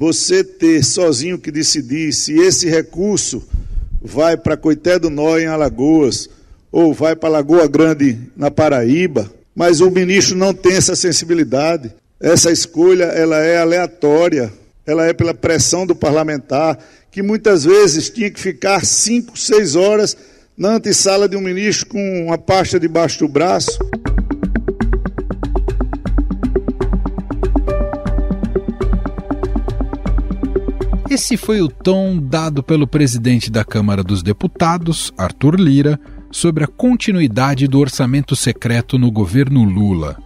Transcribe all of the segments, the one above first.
você ter sozinho que decidir se esse recurso vai para Coité do Nó em Alagoas ou vai para Lagoa Grande na Paraíba, mas o ministro não tem essa sensibilidade. Essa escolha ela é aleatória, ela é pela pressão do parlamentar, que muitas vezes tinha que ficar cinco, seis horas na antessala de um ministro com uma pasta debaixo do braço. Esse foi o tom dado pelo presidente da Câmara dos Deputados, Arthur Lira, sobre a continuidade do orçamento secreto no governo Lula.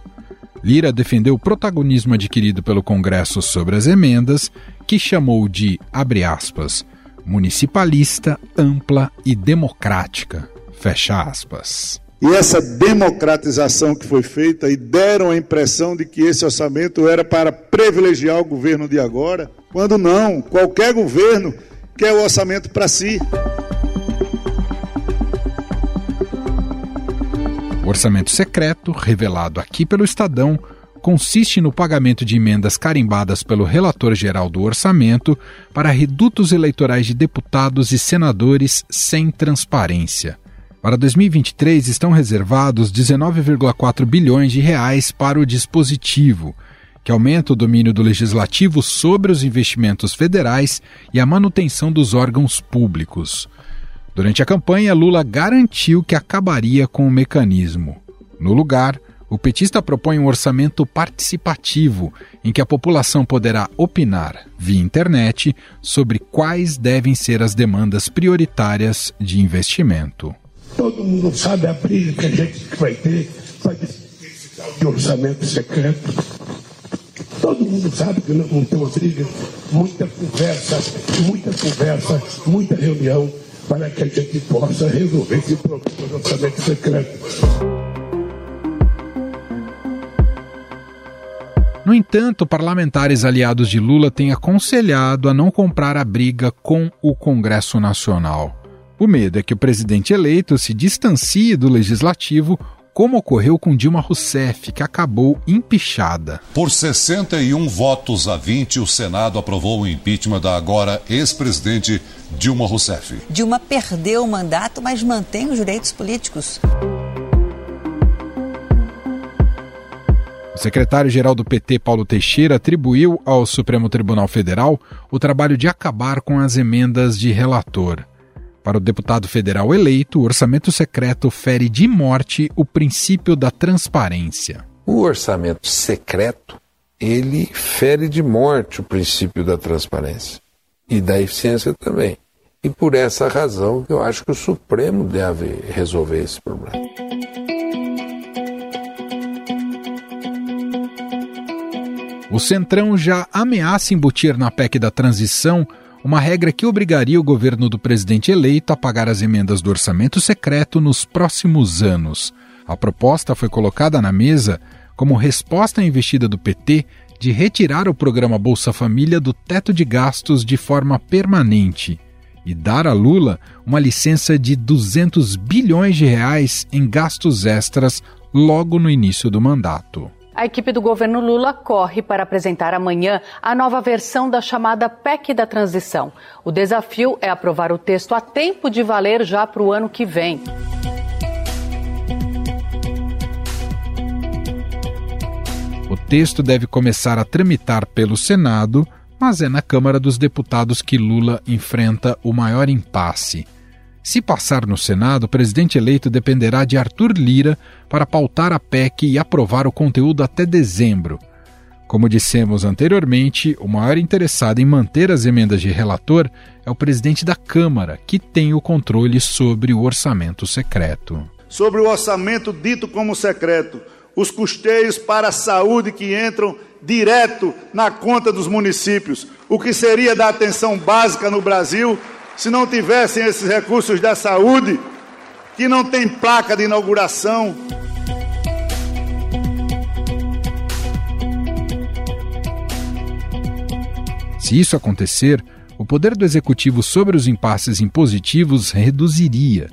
Lira defendeu o protagonismo adquirido pelo Congresso sobre as emendas, que chamou de, abre aspas, municipalista, ampla e democrática. Fecha aspas. E essa democratização que foi feita e deram a impressão de que esse orçamento era para privilegiar o governo de agora, quando não, qualquer governo quer o orçamento para si. O orçamento secreto, revelado aqui pelo Estadão, consiste no pagamento de emendas carimbadas pelo relator geral do orçamento para redutos eleitorais de deputados e senadores sem transparência. Para 2023 estão reservados 19,4 bilhões de reais para o dispositivo, que aumenta o domínio do legislativo sobre os investimentos federais e a manutenção dos órgãos públicos. Durante a campanha, Lula garantiu que acabaria com o mecanismo. No lugar, o petista propõe um orçamento participativo, em que a população poderá opinar, via internet, sobre quais devem ser as demandas prioritárias de investimento. Todo mundo sabe a briga que a gente vai ter para de orçamento secreto. Todo mundo sabe que não, tem uma briga, muita conversa, muita conversa, muita reunião para que a gente possa resolver esse problema do orçamento secreto. No entanto, parlamentares aliados de Lula têm aconselhado a não comprar a briga com o Congresso Nacional. O medo é que o presidente eleito se distancie do legislativo como ocorreu com Dilma Rousseff, que acabou empichada. Por 61 votos a 20, o Senado aprovou o impeachment da agora ex-presidente Dilma Rousseff. Dilma perdeu o mandato, mas mantém os direitos políticos. O secretário-geral do PT, Paulo Teixeira, atribuiu ao Supremo Tribunal Federal o trabalho de acabar com as emendas de relator. Para o deputado federal eleito, o orçamento secreto fere de morte o princípio da transparência. O orçamento secreto, ele fere de morte o princípio da transparência e da eficiência também. E por essa razão eu acho que o Supremo deve resolver esse problema. O Centrão já ameaça embutir na PEC da transição uma regra que obrigaria o governo do presidente eleito a pagar as emendas do orçamento secreto nos próximos anos. A proposta foi colocada na mesa como resposta à investida do PT de retirar o programa Bolsa Família do teto de gastos de forma permanente e dar a Lula uma licença de 200 bilhões de reais em gastos extras logo no início do mandato. A equipe do governo Lula corre para apresentar amanhã a nova versão da chamada PEC da transição. O desafio é aprovar o texto a tempo de valer já para o ano que vem. O texto deve começar a tramitar pelo Senado, mas é na Câmara dos Deputados que Lula enfrenta o maior impasse. Se passar no Senado, o presidente eleito dependerá de Arthur Lira para pautar a PEC e aprovar o conteúdo até dezembro. Como dissemos anteriormente, o maior interessado em manter as emendas de relator é o presidente da Câmara, que tem o controle sobre o orçamento secreto. Sobre o orçamento dito como secreto, os custeios para a saúde que entram direto na conta dos municípios, o que seria da atenção básica no Brasil se não tivessem esses recursos da saúde, que não tem placa de inauguração. Se isso acontecer, o poder do executivo sobre os impasses impositivos reduziria.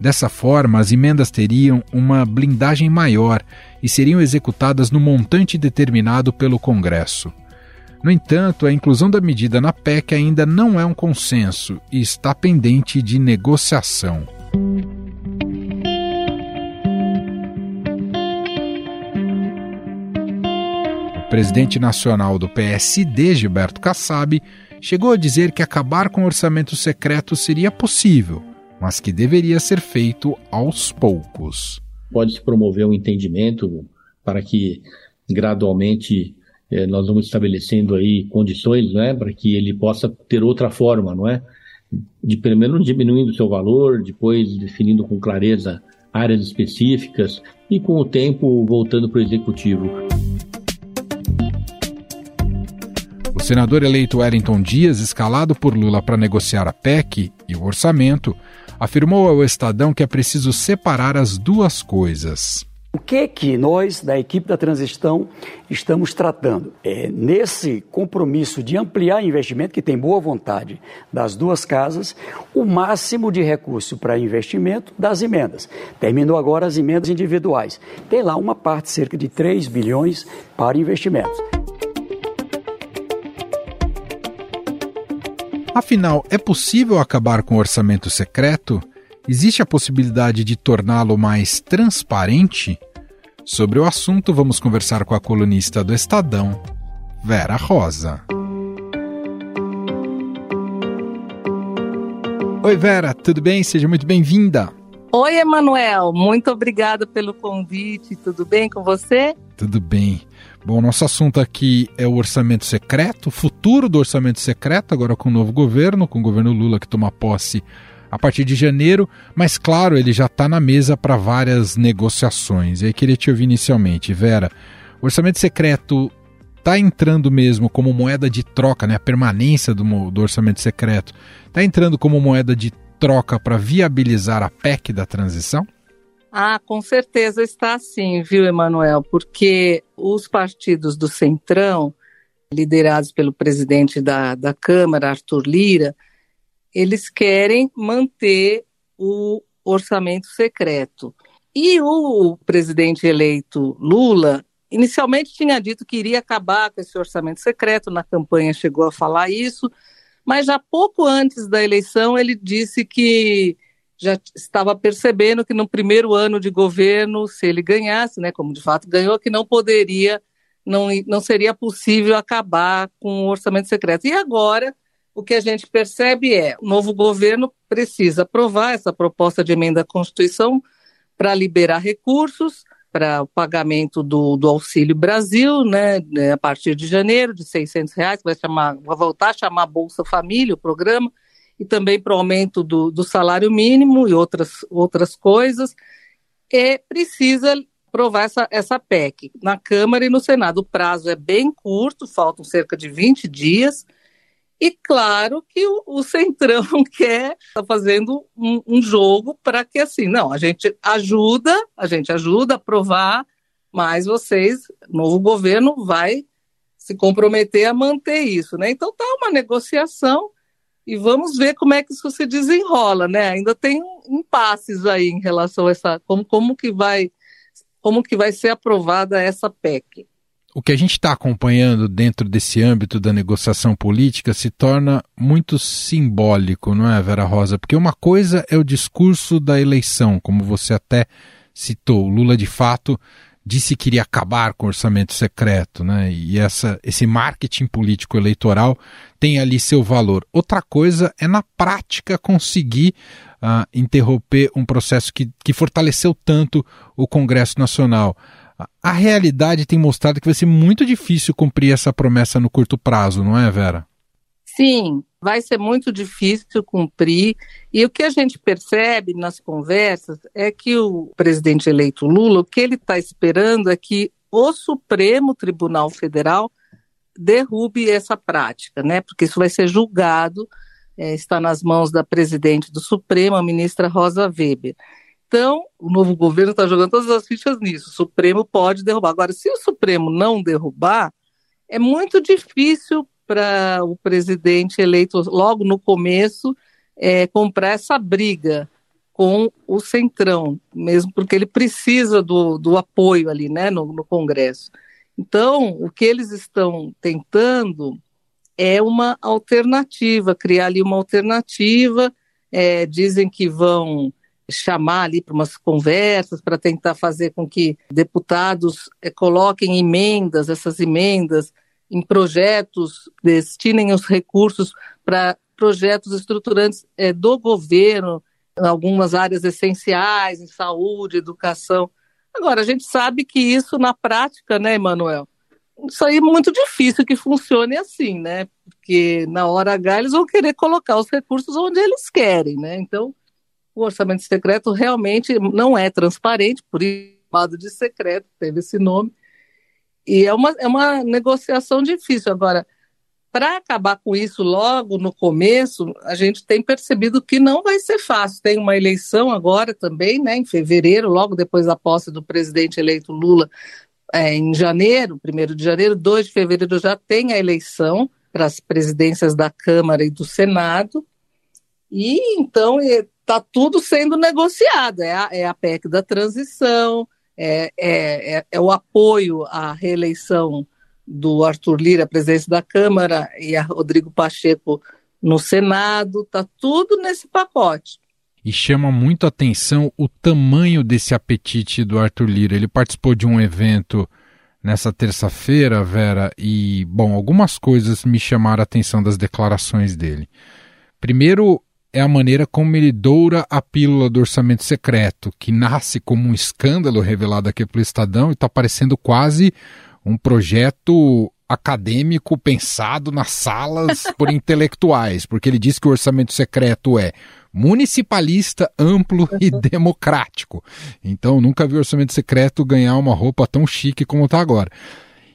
Dessa forma, as emendas teriam uma blindagem maior e seriam executadas no montante determinado pelo Congresso. No entanto, a inclusão da medida na PEC ainda não é um consenso e está pendente de negociação. O presidente nacional do PSD, Gilberto Kassab, chegou a dizer que acabar com o orçamento secreto seria possível, mas que deveria ser feito aos poucos. Pode-se promover um entendimento para que gradualmente eh, nós vamos estabelecendo aí condições, né, para que ele possa ter outra forma, não é? De primeiro diminuindo o seu valor, depois definindo com clareza áreas específicas e com o tempo voltando para o executivo. senador eleito Wellington Dias, escalado por Lula para negociar a PEC e o orçamento, afirmou ao Estadão que é preciso separar as duas coisas. O que que nós, da equipe da transição, estamos tratando? É, nesse compromisso de ampliar investimento, que tem boa vontade das duas casas, o máximo de recurso para investimento das emendas. Terminou agora as emendas individuais. Tem lá uma parte, cerca de 3 bilhões, para investimentos. Afinal, é possível acabar com o orçamento secreto? Existe a possibilidade de torná-lo mais transparente? Sobre o assunto, vamos conversar com a colunista do Estadão, Vera Rosa. Oi, Vera, tudo bem? Seja muito bem-vinda. Oi, Emanuel, muito obrigada pelo convite. Tudo bem com você? Tudo bem. Bom, nosso assunto aqui é o orçamento secreto, o futuro do orçamento secreto, agora com o novo governo, com o governo Lula que toma posse a partir de janeiro, mas claro, ele já está na mesa para várias negociações. E aí queria te ouvir inicialmente, Vera, o orçamento secreto está entrando mesmo como moeda de troca, né, a permanência do, do orçamento secreto, está entrando como moeda de troca para viabilizar a PEC da transição? Ah, com certeza está sim, viu, Emanuel? Porque os partidos do Centrão, liderados pelo presidente da, da Câmara, Arthur Lira, eles querem manter o orçamento secreto. E o presidente eleito Lula inicialmente tinha dito que iria acabar com esse orçamento secreto, na campanha chegou a falar isso, mas já pouco antes da eleição ele disse que já estava percebendo que no primeiro ano de governo, se ele ganhasse, né, como de fato ganhou, que não poderia, não, não seria possível acabar com o orçamento secreto. E agora, o que a gente percebe é, o novo governo precisa aprovar essa proposta de emenda à Constituição para liberar recursos para o pagamento do, do Auxílio Brasil, né, né a partir de janeiro, de 600 reais, vai, chamar, vai voltar a chamar Bolsa Família, o programa, e também para o aumento do, do salário mínimo e outras, outras coisas, é precisa aprovar essa, essa PEC na Câmara e no Senado. O prazo é bem curto, faltam cerca de 20 dias, e claro que o, o Centrão quer, está fazendo um, um jogo para que assim, não, a gente ajuda, a gente ajuda a aprovar, mas vocês, novo governo, vai se comprometer a manter isso, né? Então tá uma negociação e vamos ver como é que isso se desenrola, né? Ainda tem impasses aí em relação a essa como, como que vai como que vai ser aprovada essa PEC. O que a gente está acompanhando dentro desse âmbito da negociação política se torna muito simbólico, não é, Vera Rosa? Porque uma coisa é o discurso da eleição, como você até citou. Lula, de fato, disse que iria acabar com o orçamento secreto, né? E essa, esse marketing político eleitoral tem ali seu valor. Outra coisa é na prática conseguir uh, interromper um processo que, que fortaleceu tanto o Congresso Nacional. A realidade tem mostrado que vai ser muito difícil cumprir essa promessa no curto prazo, não é, Vera? Sim, vai ser muito difícil cumprir. E o que a gente percebe nas conversas é que o presidente eleito Lula, o que ele está esperando é que o Supremo Tribunal Federal derrube essa prática, né? Porque isso vai ser julgado, é, está nas mãos da presidente do Supremo, a ministra Rosa Weber. Então, o novo governo está jogando todas as fichas nisso. O Supremo pode derrubar. Agora, se o Supremo não derrubar, é muito difícil para o presidente eleito logo no começo é, comprar essa briga com o Centrão, mesmo porque ele precisa do, do apoio ali, né, no, no Congresso. Então, o que eles estão tentando é uma alternativa, criar ali uma alternativa. É, dizem que vão chamar ali para umas conversas para tentar fazer com que deputados é, coloquem emendas, essas emendas em projetos, destinem os recursos para projetos estruturantes é, do governo, em algumas áreas essenciais, em saúde, educação. Agora, a gente sabe que isso na prática, né, Emanuel? Isso aí é muito difícil que funcione assim, né? Porque na hora H eles vão querer colocar os recursos onde eles querem, né? Então, o orçamento secreto realmente não é transparente, por isso de secreto, teve esse nome. E é uma, é uma negociação difícil. Agora, para acabar com isso logo no começo, a gente tem percebido que não vai ser fácil. Tem uma eleição agora também, né, em fevereiro, logo depois da posse do presidente eleito Lula, é, em janeiro, 1 de janeiro, 2 de fevereiro já tem a eleição para as presidências da Câmara e do Senado. E então está tudo sendo negociado. É a, é a PEC da transição, é, é, é, é o apoio à reeleição do Arthur Lira, à presidência da Câmara, e a Rodrigo Pacheco no Senado, está tudo nesse pacote. E chama muito atenção o tamanho desse apetite do Arthur Lira. Ele participou de um evento nessa terça-feira, Vera, e, bom, algumas coisas me chamaram a atenção das declarações dele. Primeiro, é a maneira como ele doura a pílula do orçamento secreto, que nasce como um escândalo revelado aqui pelo Estadão e está parecendo quase um projeto acadêmico pensado nas salas por intelectuais, porque ele diz que o orçamento secreto é municipalista, amplo e democrático. Então, nunca vi o orçamento secreto ganhar uma roupa tão chique como está agora.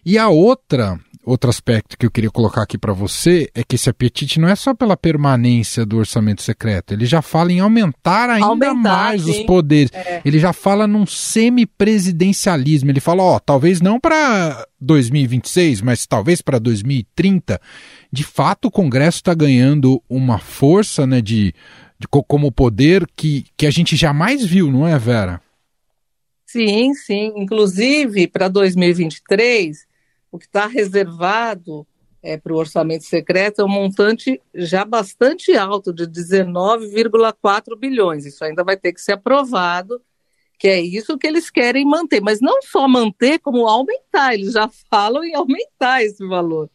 E a outra outro aspecto que eu queria colocar aqui para você é que esse apetite não é só pela permanência do orçamento secreto, ele já fala em aumentar ainda aumentar, mais sim. os poderes. É. Ele já fala num semipresidencialismo. Ele fala, ó, talvez não para 2026, mas talvez para 2030. De fato, o Congresso está ganhando uma força, né, de, de como poder que, que a gente jamais viu, não é, Vera? Sim, sim. Inclusive, para 2023, o que está reservado é, para o orçamento secreto é um montante já bastante alto, de 19,4 bilhões. Isso ainda vai ter que ser aprovado, que é isso que eles querem manter. Mas não só manter, como aumentar. Eles já falam em aumentar esse valor.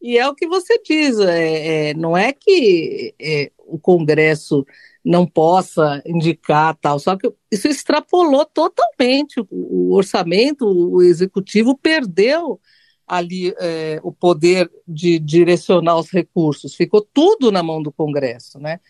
E é o que você diz, é, é não é que é, o Congresso não possa indicar tal, só que isso extrapolou totalmente o, o orçamento, o executivo perdeu ali é, o poder de direcionar os recursos, ficou tudo na mão do Congresso, né?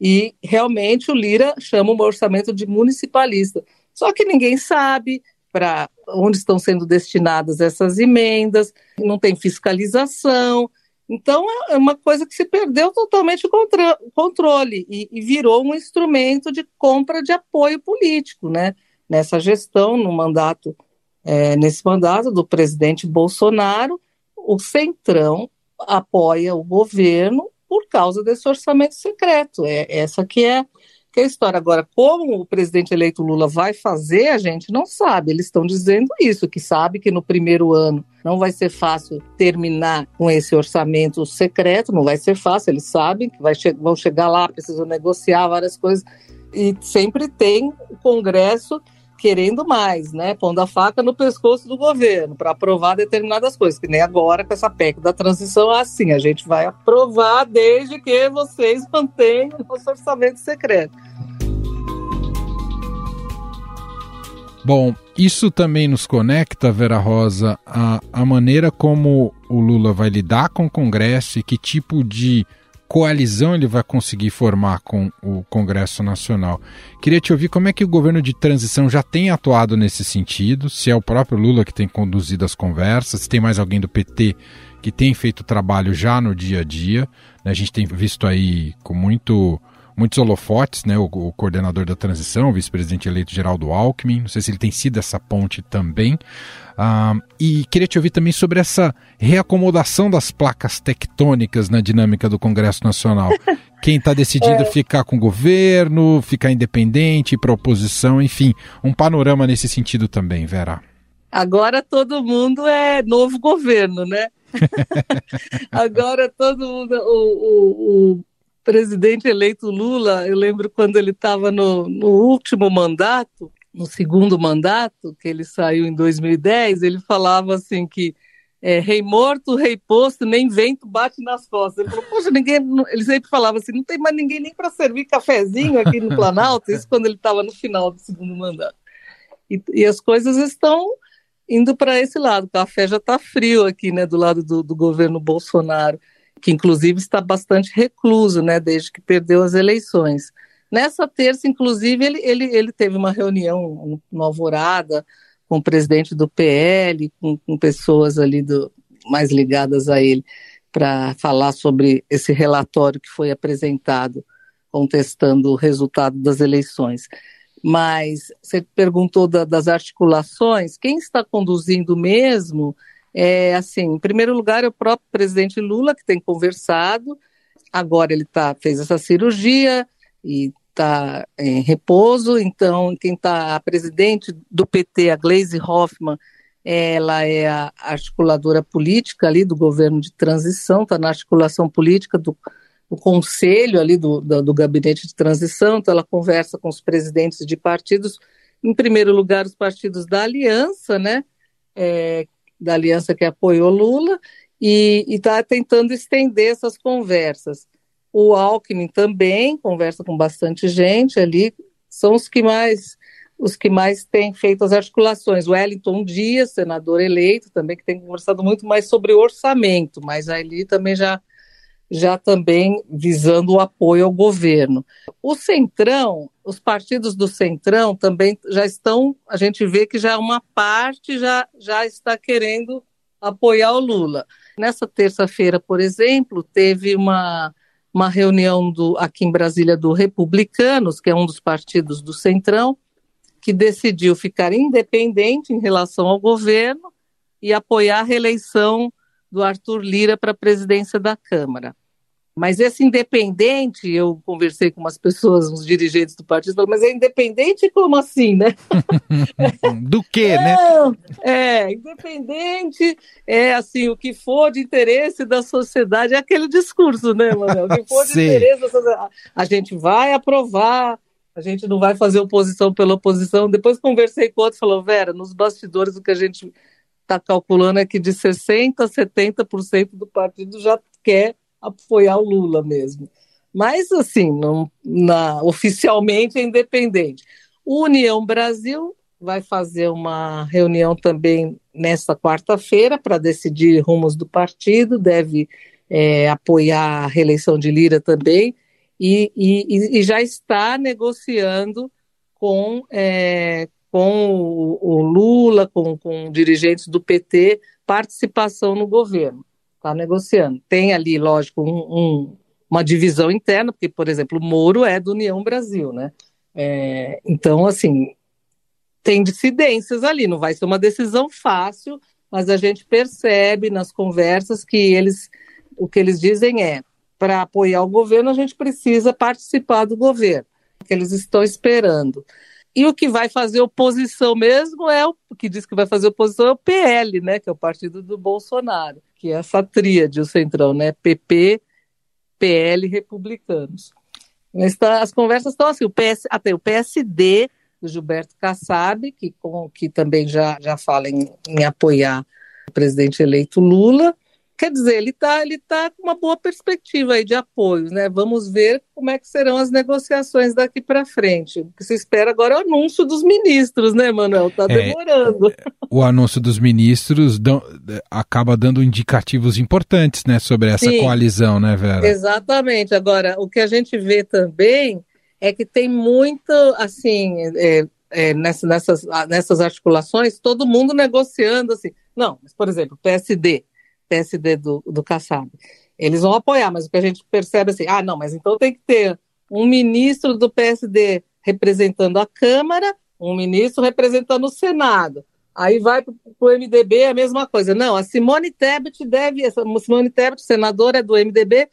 E realmente o Lira chama o orçamento de municipalista. Só que ninguém sabe para onde estão sendo destinadas essas emendas, não tem fiscalização. Então é uma coisa que se perdeu totalmente o controle e, e virou um instrumento de compra de apoio político, né? Nessa gestão, no mandato é, nesse mandato do presidente Bolsonaro, o Centrão apoia o governo por causa desse orçamento secreto. É essa que é, que é a história. Agora, como o presidente eleito Lula vai fazer, a gente não sabe. Eles estão dizendo isso, que sabe que no primeiro ano não vai ser fácil terminar com esse orçamento secreto, não vai ser fácil, eles sabem que vai che vão chegar lá, precisam negociar várias coisas. E sempre tem o Congresso querendo mais, né? Pondo a faca no pescoço do governo para aprovar determinadas coisas, que nem agora com essa PEC da transição assim, a gente vai aprovar desde que vocês mantenham o orçamento secreto. Bom, isso também nos conecta, Vera Rosa, a, a maneira como o Lula vai lidar com o Congresso e que tipo de coalizão ele vai conseguir formar com o Congresso Nacional. Queria te ouvir como é que o governo de transição já tem atuado nesse sentido, se é o próprio Lula que tem conduzido as conversas, se tem mais alguém do PT que tem feito trabalho já no dia a dia. Né? A gente tem visto aí com muito muitos holofotes, né? O, o coordenador da transição, o vice-presidente eleito Geraldo Alckmin. Não sei se ele tem sido essa ponte também. Uh, e queria te ouvir também sobre essa reacomodação das placas tectônicas na dinâmica do Congresso Nacional. Quem está decidindo é. ficar com o governo, ficar independente, para oposição, enfim, um panorama nesse sentido também, Vera. Agora todo mundo é novo governo, né? Agora todo mundo. O, o, o, presidente eleito Lula, eu lembro quando ele estava no, no último mandato, no segundo mandato, que ele saiu em 2010, ele falava assim que é, rei morto, rei posto, nem vento bate nas costas. Ele falou, poxa, ninguém. Ele sempre falava assim, não tem mais ninguém nem para servir cafezinho aqui no Planalto, isso quando ele estava no final do segundo mandato. E, e as coisas estão indo para esse lado. O café já está frio aqui, né, do lado do, do, governo Bolsonaro, que inclusive está bastante recluso, né, desde que perdeu as eleições. Nessa terça, inclusive, ele, ele, ele teve uma reunião no Alvorada com o presidente do PL, com, com pessoas ali do, mais ligadas a ele, para falar sobre esse relatório que foi apresentado, contestando o resultado das eleições mas você perguntou da, das articulações, quem está conduzindo mesmo é, assim, em primeiro lugar é o próprio presidente Lula, que tem conversado, agora ele tá, fez essa cirurgia e está em repouso, então quem está, a presidente do PT, a Gleisi Hoffmann, ela é a articuladora política ali do governo de transição, está na articulação política do o conselho ali do, do, do, gabinete de transição, então ela conversa com os presidentes de partidos, em primeiro lugar os partidos da aliança, né, é, da aliança que apoiou Lula, e está tentando estender essas conversas. O Alckmin também conversa com bastante gente ali, são os que mais os que mais têm feito as articulações. O Wellington Dias, senador eleito, também que tem conversado muito mais sobre orçamento, mas ali também já já também visando o apoio ao governo. O Centrão, os partidos do Centrão também já estão, a gente vê que já uma parte já, já está querendo apoiar o Lula. Nessa terça-feira, por exemplo, teve uma, uma reunião do, aqui em Brasília do Republicanos, que é um dos partidos do Centrão, que decidiu ficar independente em relação ao governo e apoiar a reeleição do Arthur Lira para a presidência da Câmara. Mas esse independente, eu conversei com umas pessoas, uns dirigentes do partido, falaram, mas é independente como assim, né? do que, né? É, independente é assim, o que for de interesse da sociedade, é aquele discurso, né, Manuel? O que for de interesse da sociedade, a gente vai aprovar, a gente não vai fazer oposição pela oposição. Depois conversei com outro, falou, Vera, nos bastidores o que a gente está calculando é que de 60% a 70% do partido já quer apoiar o Lula mesmo. Mas, assim, não, na, oficialmente é independente. União Brasil vai fazer uma reunião também nesta quarta-feira para decidir rumos do partido, deve é, apoiar a reeleição de Lira também, e, e, e já está negociando com, é, com o, o Lula, com, com dirigentes do PT, participação no governo está negociando. Tem ali, lógico, um, um, uma divisão interna, porque, por exemplo, o Moro é do União Brasil, né? É, então, assim, tem dissidências ali, não vai ser uma decisão fácil, mas a gente percebe nas conversas que eles, o que eles dizem é, para apoiar o governo, a gente precisa participar do governo, que eles estão esperando. E o que vai fazer oposição mesmo é o, que diz que vai fazer oposição é o PL, né, que é o partido do Bolsonaro que é essa tríade, o Centrão, né? PP, PL republicanos. Tá, as conversas estão assim, o PS, até o PSD do Gilberto Kassab, que, com, que também já, já fala em, em apoiar o presidente eleito Lula, Quer dizer, ele está ele tá com uma boa perspectiva aí de apoios, né? Vamos ver como é que serão as negociações daqui para frente. O que se espera agora é o anúncio dos ministros, né, Manuel? Está é, demorando. É, o anúncio dos ministros dão, acaba dando indicativos importantes, né, sobre essa Sim, coalizão, né, Vera? Exatamente. Agora, o que a gente vê também é que tem muito, assim, é, é, nessas, nessas, nessas articulações, todo mundo negociando, assim. Não, mas, por exemplo, o PSD do, do Kassab. Eles vão apoiar, mas o que a gente percebe é assim, ah, não, mas então tem que ter um ministro do PSD representando a Câmara, um ministro representando o Senado. Aí vai para o MDB é a mesma coisa. Não, a Simone Tebet deve, Simone Tebet, senadora do MDB,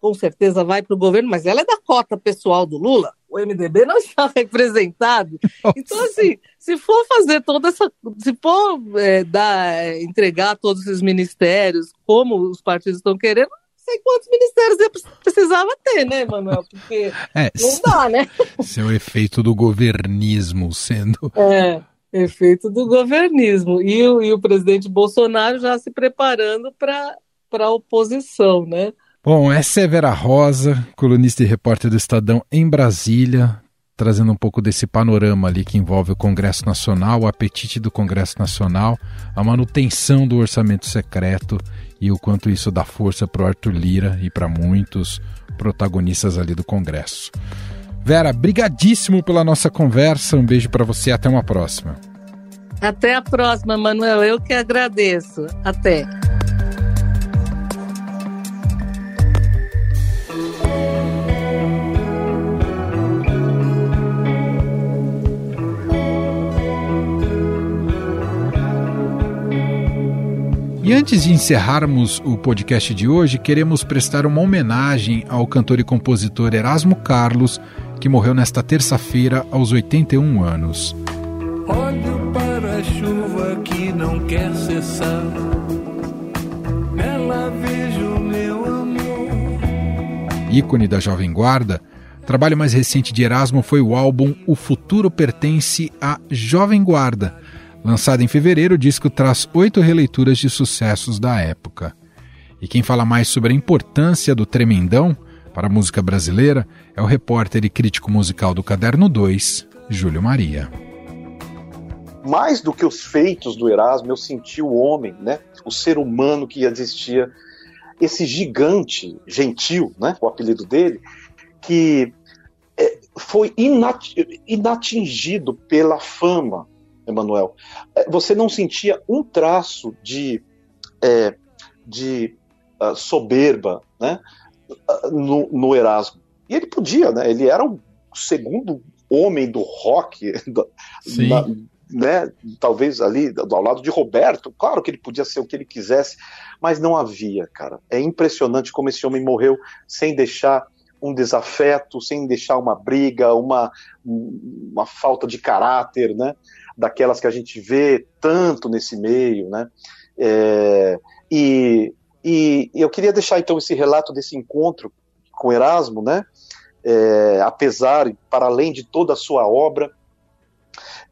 com certeza vai para o governo, mas ela é da cota pessoal do Lula. O MDB não está representado. Nossa. Então, assim, se for fazer toda essa. Se for é, dar, entregar todos esses ministérios, como os partidos estão querendo, sei quantos ministérios precisava ter, né, Manuel? Porque é, não dá, né? Esse é o efeito do governismo sendo. É, efeito do governismo. E o, e o presidente Bolsonaro já se preparando para a oposição, né? Bom, essa é Vera Rosa, colunista e repórter do Estadão em Brasília, trazendo um pouco desse panorama ali que envolve o Congresso Nacional, o apetite do Congresso Nacional, a manutenção do orçamento secreto e o quanto isso dá força para o Arthur Lira e para muitos protagonistas ali do Congresso. Vera, brigadíssimo pela nossa conversa. Um beijo para você. Até uma próxima. Até a próxima, Manuel. Eu que agradeço. Até. E antes de encerrarmos o podcast de hoje, queremos prestar uma homenagem ao cantor e compositor Erasmo Carlos, que morreu nesta terça-feira aos 81 anos. Olho para a chuva que não quer cessar. Nela vejo meu amor. Ícone da Jovem Guarda, trabalho mais recente de Erasmo foi o álbum O Futuro Pertence à Jovem Guarda Lançado em fevereiro, o disco traz oito releituras de sucessos da época. E quem fala mais sobre a importância do Tremendão para a música brasileira é o repórter e crítico musical do Caderno 2, Júlio Maria. Mais do que os feitos do Erasmo, eu senti o homem, né? o ser humano que existia, esse gigante gentil, né? o apelido dele, que é, foi inatingido pela fama, Emanuel, é, você não sentia um traço de, é, de uh, soberba né, no, no, Erasmo. E ele podia, né? Ele era o segundo homem do rock, do, na, né, talvez ali ao lado de Roberto. Claro que ele podia ser o que ele quisesse, mas não havia, cara. É impressionante como esse homem morreu sem deixar um desafeto, sem deixar uma briga, uma, uma falta de caráter, né? Daquelas que a gente vê tanto nesse meio, né? É, e, e, eu queria deixar então esse relato desse encontro com Erasmo, né? É, apesar, para além de toda a sua obra,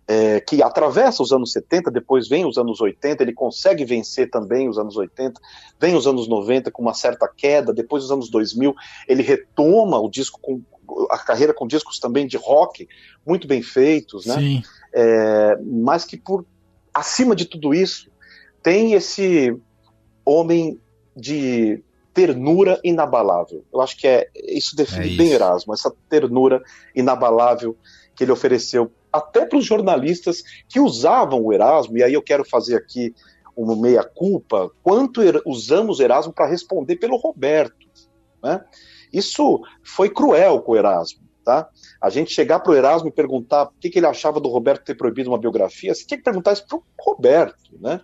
é, que atravessa os anos 70, depois vem os anos 80, ele consegue vencer também os anos 80, vem os anos 90 com uma certa queda, depois os anos 2000 ele retoma o disco com a carreira com discos também de rock muito bem feitos, né? Sim é, mas que por acima de tudo isso tem esse homem de ternura inabalável. Eu acho que é isso define é isso. bem Erasmo, essa ternura inabalável que ele ofereceu até para os jornalistas que usavam o Erasmo, e aí eu quero fazer aqui uma meia-culpa, quanto er usamos o Erasmo para responder pelo Roberto. Né? Isso foi cruel com o Erasmo. Tá? A gente chegar para o Erasmo e perguntar o que, que, ele achava do Roberto ter proibido uma biografia, você tinha que perguntar isso para o Roberto. Né?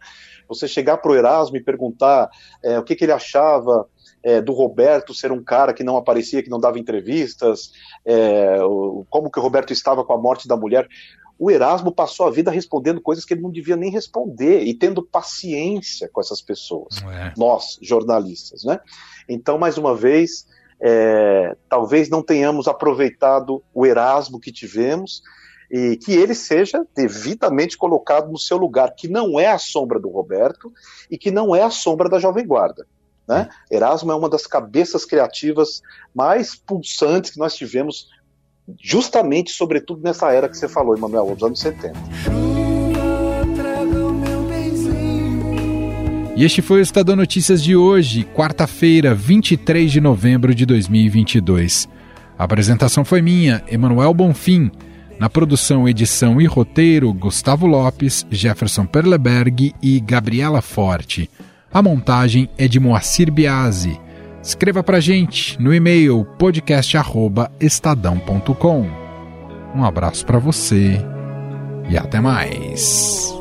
Você chegar para o Erasmo e perguntar é, o que, que, ele achava é, do Roberto ser um cara que não aparecia, que não dava entrevistas, é, como que o Roberto estava com a morte da mulher. O Erasmo passou a vida respondendo coisas que ele não devia nem responder e tendo paciência com essas pessoas, é. nós, jornalistas. Né? Então, mais uma vez, é, talvez não tenhamos aproveitado o Erasmo que tivemos e que ele seja devidamente colocado no seu lugar, que não é a sombra do Roberto e que não é a sombra da Jovem Guarda. Né? Erasmo é uma das cabeças criativas mais pulsantes que nós tivemos, justamente, sobretudo nessa era que você falou, Emanuel, nos anos 70. E este foi o Estadão Notícias de hoje, quarta-feira, 23 de novembro de 2022. A apresentação foi minha, Emanuel Bonfim. Na produção, edição e roteiro, Gustavo Lopes, Jefferson Perleberg e Gabriela Forte. A montagem é de Moacir Biasi. Escreva pra gente no e-mail podcast@estadão.com. Um abraço para você e até mais.